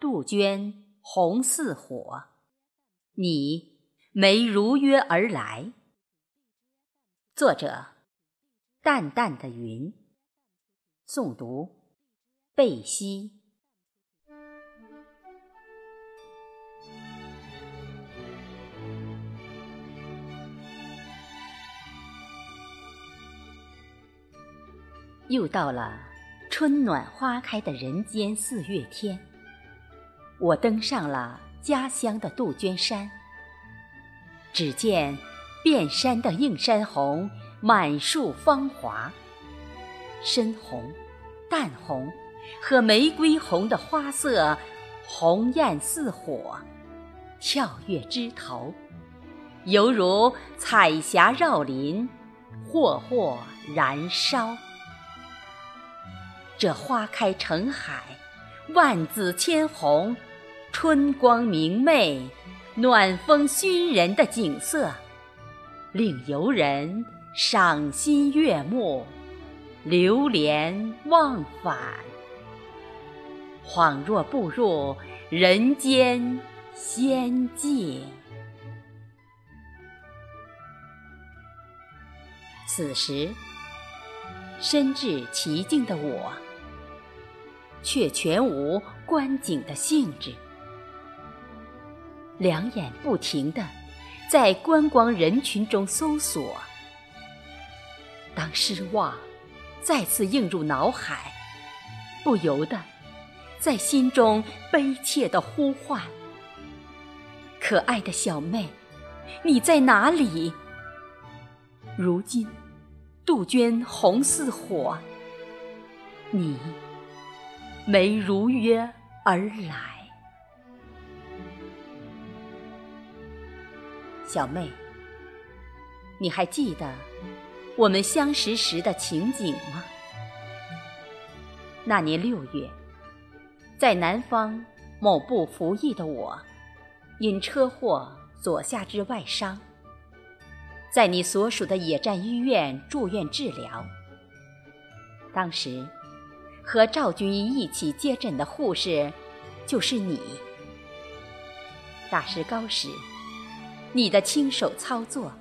杜鹃红似火，你没如约而来。作者：淡淡的云。诵读：贝西。又到了春暖花开的人间四月天。我登上了家乡的杜鹃山，只见遍山的映山红满树芳华，深红、淡红和玫瑰红的花色红艳似火，跳跃枝头，犹如彩霞绕林，霍霍燃烧。这花开成海，万紫千红。春光明媚、暖风熏人的景色，令游人赏心悦目、流连忘返，恍若步入人间仙界。此时，身至其境的我，却全无观景的兴致。两眼不停地在观光人群中搜索，当失望再次映入脑海，不由得在心中悲切地呼唤：“可爱的小妹，你在哪里？”如今杜鹃红似火，你没如约而来。小妹，你还记得我们相识时的情景吗？那年六月，在南方某部服役的我，因车祸左下肢外伤，在你所属的野战医院住院治疗。当时和赵军医一起接诊的护士就是你。大石膏时。你的亲手操作，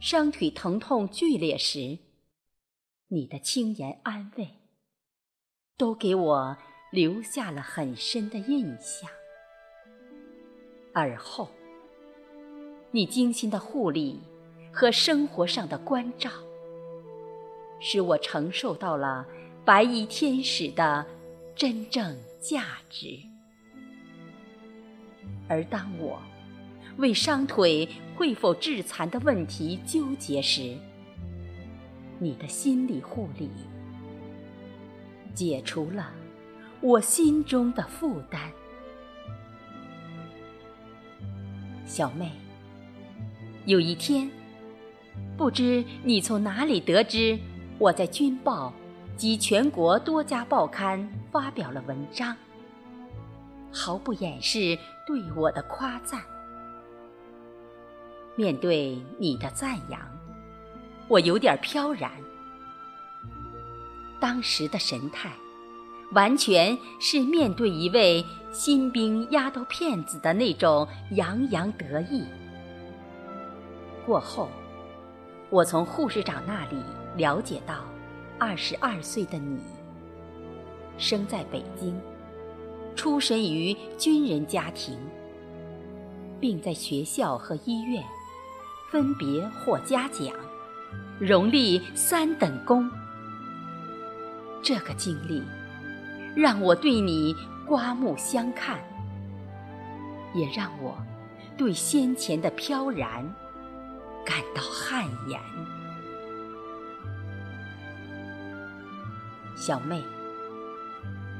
伤腿疼痛剧烈时，你的轻言安慰，都给我留下了很深的印象。而后，你精心的护理和生活上的关照，使我承受到了白衣天使的真正价值。而当我，为伤腿会否致残的问题纠结时，你的心理护理解除了我心中的负担。小妹，有一天，不知你从哪里得知我在《军报》及全国多家报刊发表了文章，毫不掩饰对我的夸赞。面对你的赞扬，我有点飘然。当时的神态，完全是面对一位新兵丫头片子的那种洋洋得意。过后，我从护士长那里了解到，二十二岁的你，生在北京，出身于军人家庭，并在学校和医院。分别获嘉奖，荣立三等功。这个经历让我对你刮目相看，也让我对先前的飘然感到汗颜。小妹，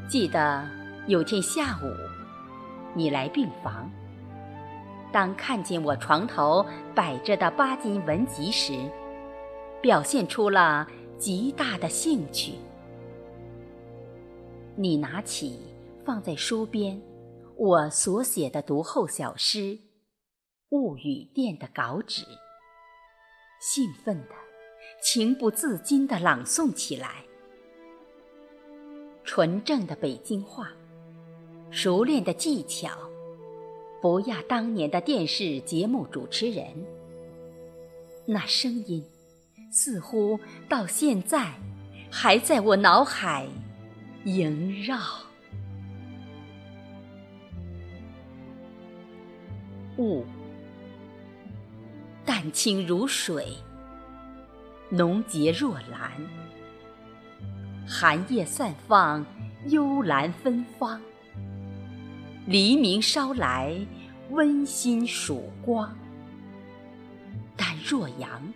记得有天下午，你来病房。当看见我床头摆着的巴金文集时，表现出了极大的兴趣。你拿起放在书边我所写的读后小诗《物语店》的稿纸，兴奋的、情不自禁的朗诵起来。纯正的北京话，熟练的技巧，不亚当年的电视节目主持人。那声音，似乎到现在还在我脑海萦绕。雾，淡清如水，浓洁若蓝。寒夜散放幽兰芬芳，黎明捎来温馨曙光。但若阳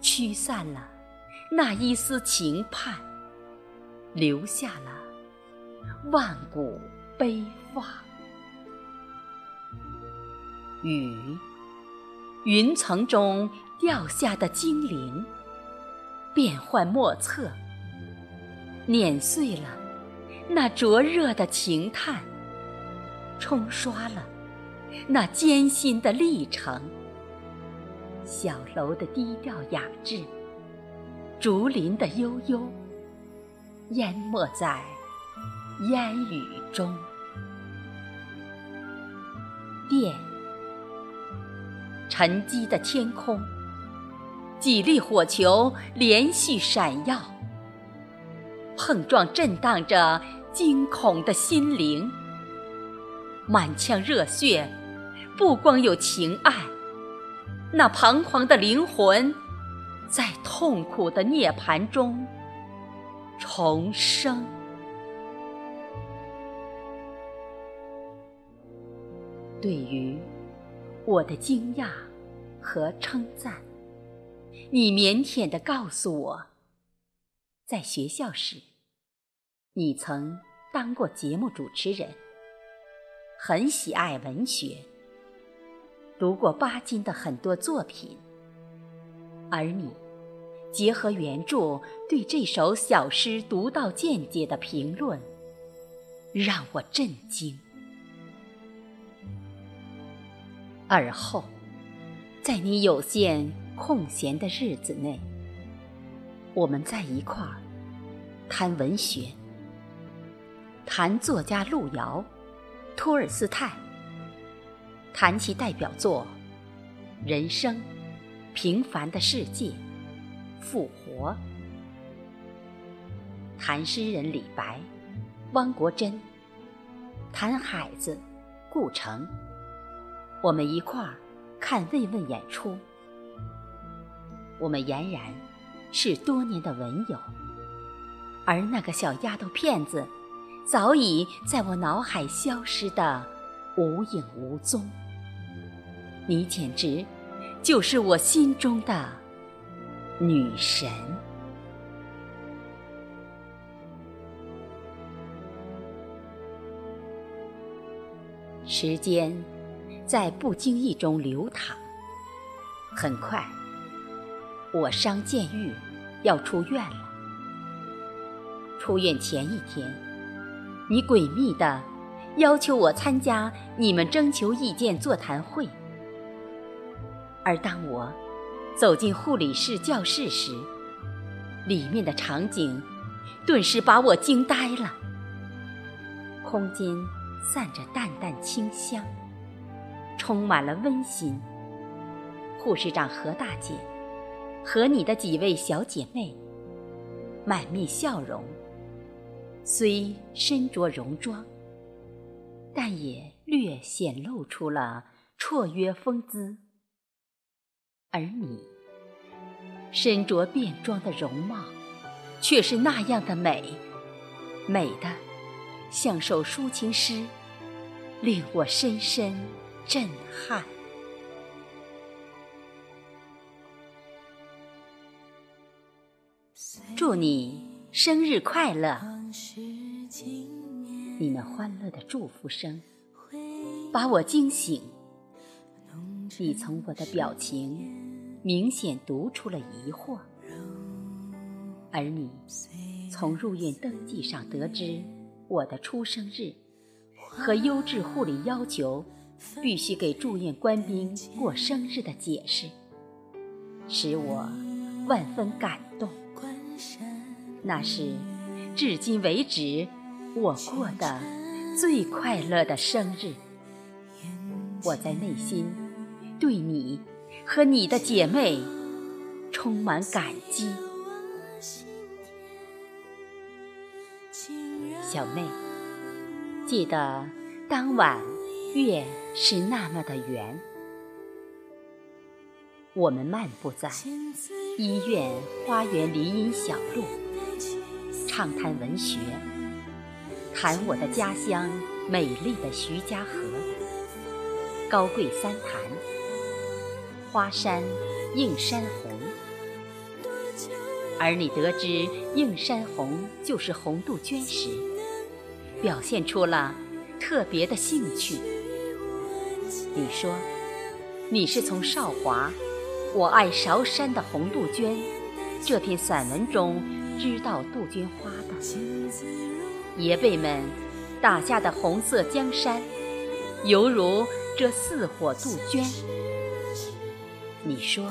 驱散了那一丝情盼，留下了万古悲放。雨，云层中掉下的精灵，变幻莫测。碾碎了那灼热的情炭，冲刷了那艰辛的历程。小楼的低调雅致，竹林的悠悠，淹没在烟雨中。电，沉积的天空，几粒火球连续闪耀。碰撞震荡着惊恐的心灵，满腔热血，不光有情爱，那彷徨的灵魂，在痛苦的涅槃中重生。对于我的惊讶和称赞，你腼腆地告诉我，在学校时。你曾当过节目主持人，很喜爱文学，读过巴金的很多作品，而你结合原著对这首小诗独到见解的评论，让我震惊。而后，在你有限空闲的日子内，我们在一块儿谈文学。谈作家路遥、托尔斯泰，谈其代表作《人生》《平凡的世界》《复活》，谈诗人李白、汪国真，谈海子、顾城。我们一块儿看慰问演出，我们俨然是多年的文友，而那个小丫头片子。早已在我脑海消失的无影无踪。你简直就是我心中的女神。时间在不经意中流淌，很快，我伤渐愈，要出院了。出院前一天。你诡秘的要求我参加你们征求意见座谈会，而当我走进护理室教室时，里面的场景顿时把我惊呆了。空间散着淡淡清香，充满了温馨。护士长何大姐和你的几位小姐妹满面笑容。虽身着戎装，但也略显露出了绰约风姿。而你身着便装的容貌，却是那样的美，美的像首抒情诗，令我深深震撼。祝你生日快乐！你那欢乐的祝福声把我惊醒，你从我的表情明显读出了疑惑，而你从入院登记上得知我的出生日和优质护理要求必须给住院官兵过生日的解释，使我万分感动。那是至今为止。我过的最快乐的生日。我在内心对你和你的姐妹充满感激。小妹，记得当晚月是那么的圆。我们漫步在医院花园林荫小路，畅谈文学，谈我的家乡美丽的徐家河、高贵三潭、花山映山红。而你得知映山红就是红杜鹃时，表现出了特别的兴趣。你说，你是从少华“我爱韶山的红杜鹃”这篇散文中知道杜鹃花的。爷辈们打下的红色江山，犹如这四火杜鹃。你说，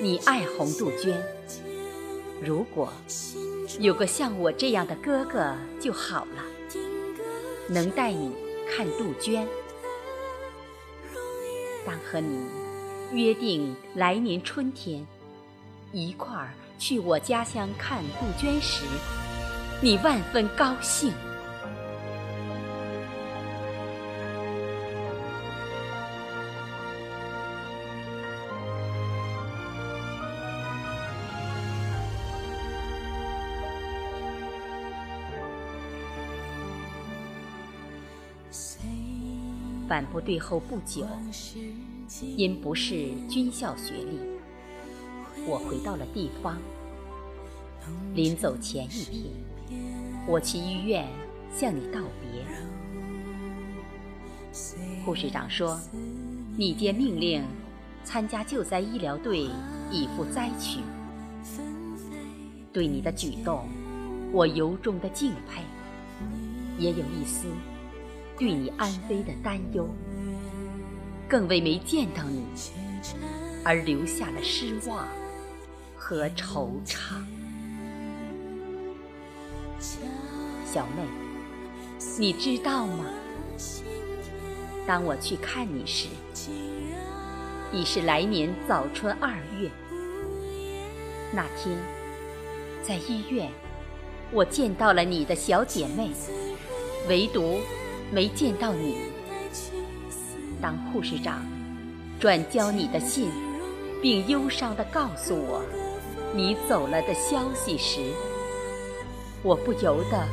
你爱红杜鹃。如果有个像我这样的哥哥就好了，能带你看杜鹃。当和你约定来年春天一块儿去我家乡看杜鹃时，你万分高兴。反部队后不久，因不是军校学历，我回到了地方。临走前一天，我去医院向你道别。护士长说：“你接命令参加救灾医疗队，以赴灾区。”对你的举动，我由衷的敬佩，也有一丝。对你安危的担忧，更为没见到你而留下了失望和惆怅。小妹，你知道吗？当我去看你时，已是来年早春二月。那天，在医院，我见到了你的小姐妹，唯独。没见到你。当护士长转交你的信，并忧伤地告诉我你走了的消息时，我不由得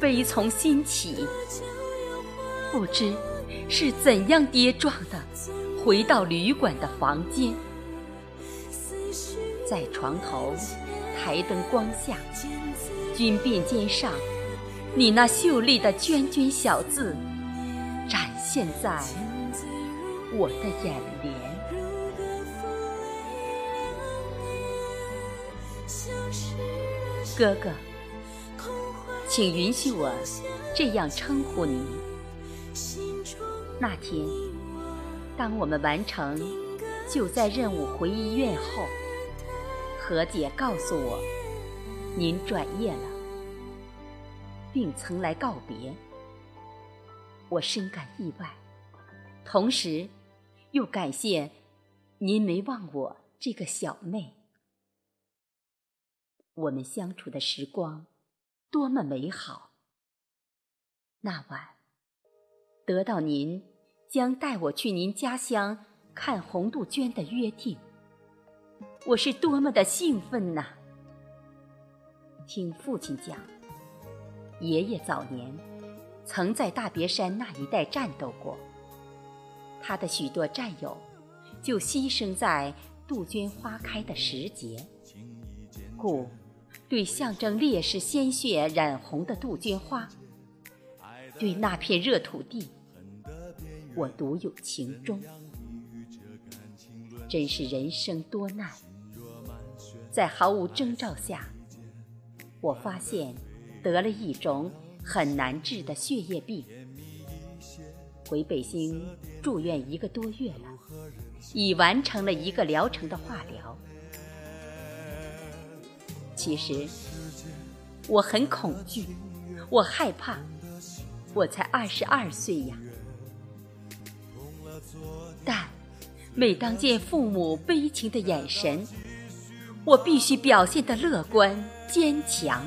悲从心起。不知是怎样跌撞的，回到旅馆的房间，在床头台灯光下，军便肩上。你那秀丽的娟娟小字，展现在我的眼帘。哥哥，请允许我这样称呼你。那天，当我们完成救灾任务回医院后，何姐告诉我，您转业了。并曾来告别，我深感意外，同时又感谢您没忘我这个小妹。我们相处的时光多么美好！那晚得到您将带我去您家乡看红杜鹃的约定，我是多么的兴奋呐！听父亲讲。爷爷早年曾在大别山那一带战斗过，他的许多战友就牺牲在杜鹃花开的时节，故对象征烈士鲜血染红的杜鹃花，对那片热土地，我独有情衷。真是人生多难，在毫无征兆下，我发现。得了一种很难治的血液病，回北京住院一个多月了，已完成了一个疗程的化疗。其实我很恐惧，我害怕，我才二十二岁呀。但每当见父母悲情的眼神，我必须表现得乐观坚强。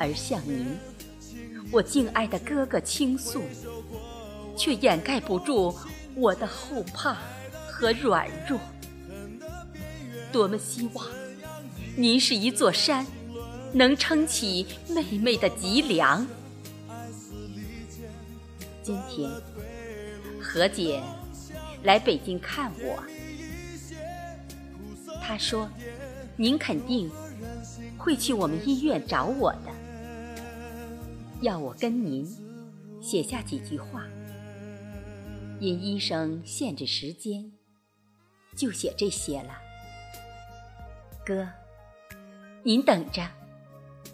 而向您，我敬爱的哥哥倾诉，却掩盖不住我的后怕和软弱。多么希望您是一座山，能撑起妹妹的脊梁。今天，何姐来北京看我，她说：“您肯定会去我们医院找我的。”要我跟您写下几句话，因医生限制时间，就写这些了。哥，您等着，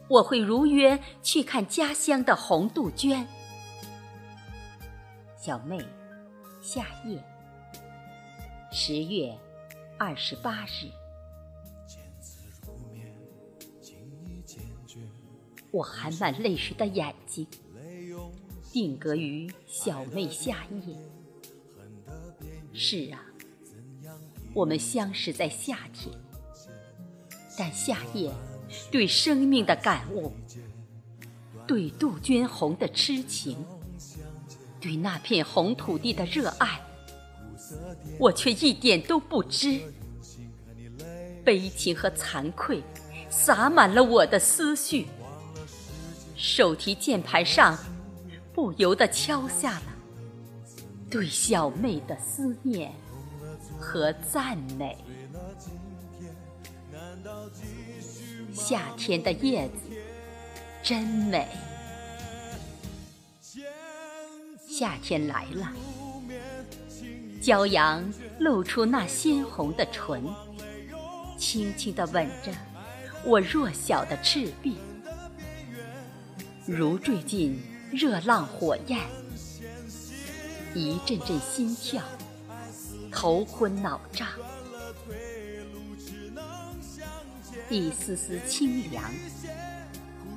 我会如约去看家乡的红杜鹃。小妹，夏夜，十月二十八日。我含满泪水的眼睛，定格于小妹夏夜。是啊，我们相识在夏天，但夏夜对生命的感悟，对杜鹃红的痴情，对那片红土地的热爱，我却一点都不知。悲情和惭愧，洒满了我的思绪。手提键盘上，不由得敲下了对小妹的思念和赞美。夏天的叶子真美，夏天来了，骄阳露出那鲜红的唇，轻轻地吻着我弱小的赤壁。如坠进热浪火焰，一阵阵心跳，头昏脑胀，一丝丝清凉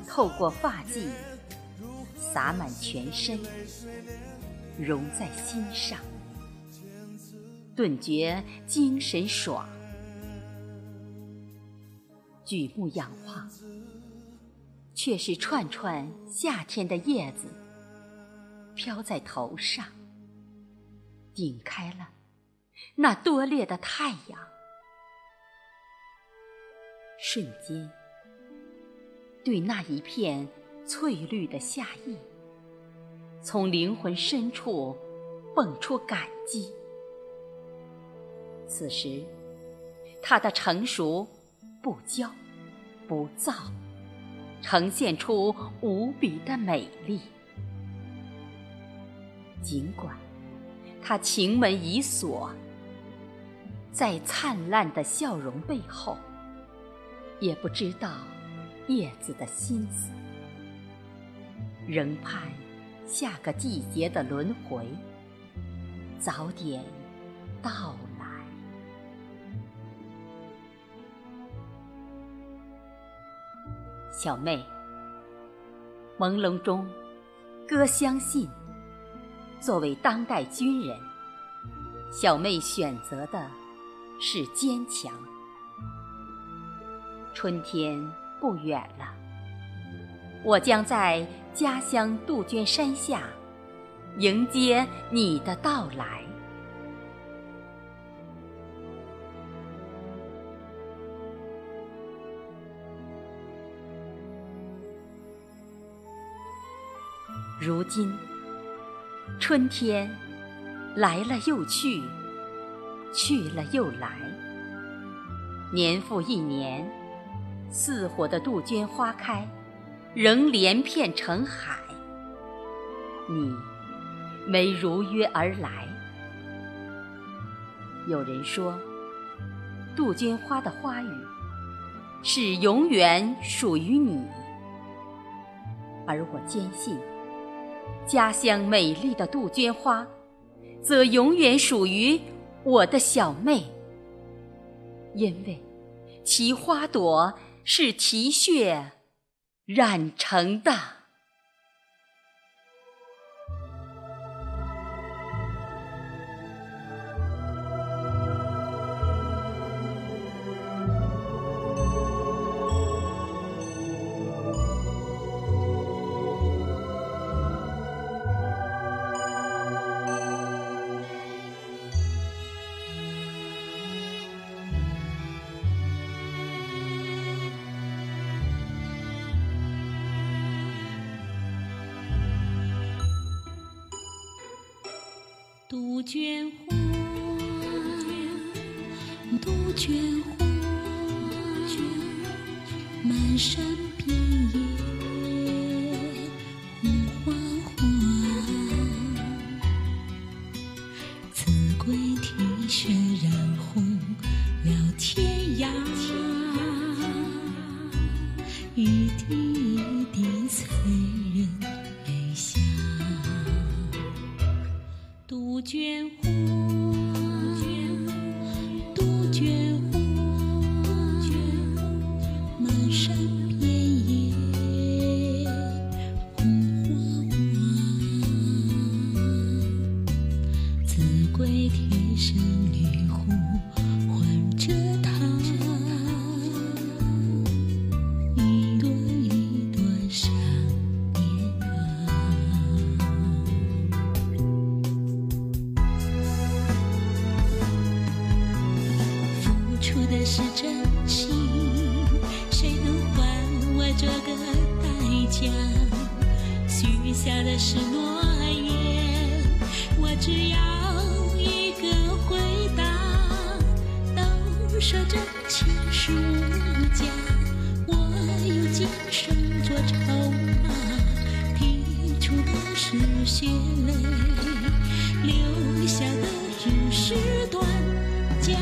透过发髻，洒满全身，融在心上，顿觉精神爽，举目仰望。却是串串夏天的叶子，飘在头上，顶开了那多烈的太阳。瞬间，对那一片翠绿的夏意，从灵魂深处蹦出感激。此时，它的成熟不骄不躁。呈现出无比的美丽。尽管他情门已锁，在灿烂的笑容背后，也不知道叶子的心思，仍盼下个季节的轮回早点到来。小妹，朦胧中，哥相信，作为当代军人，小妹选择的是坚强。春天不远了，我将在家乡杜鹃山下迎接你的到来。如今，春天来了又去，去了又来。年复一年，似火的杜鹃花开，仍连片成海。你没如约而来。有人说，杜鹃花的花语是永远属于你，而我坚信。家乡美丽的杜鹃花，则永远属于我的小妹，因为其花朵是啼血染成的。杜鹃花，杜鹃花，满山将，许下的是诺言，我只要一个回答。都说真情是无价，我用今生做筹码，提出的是血泪，留下的只是断角。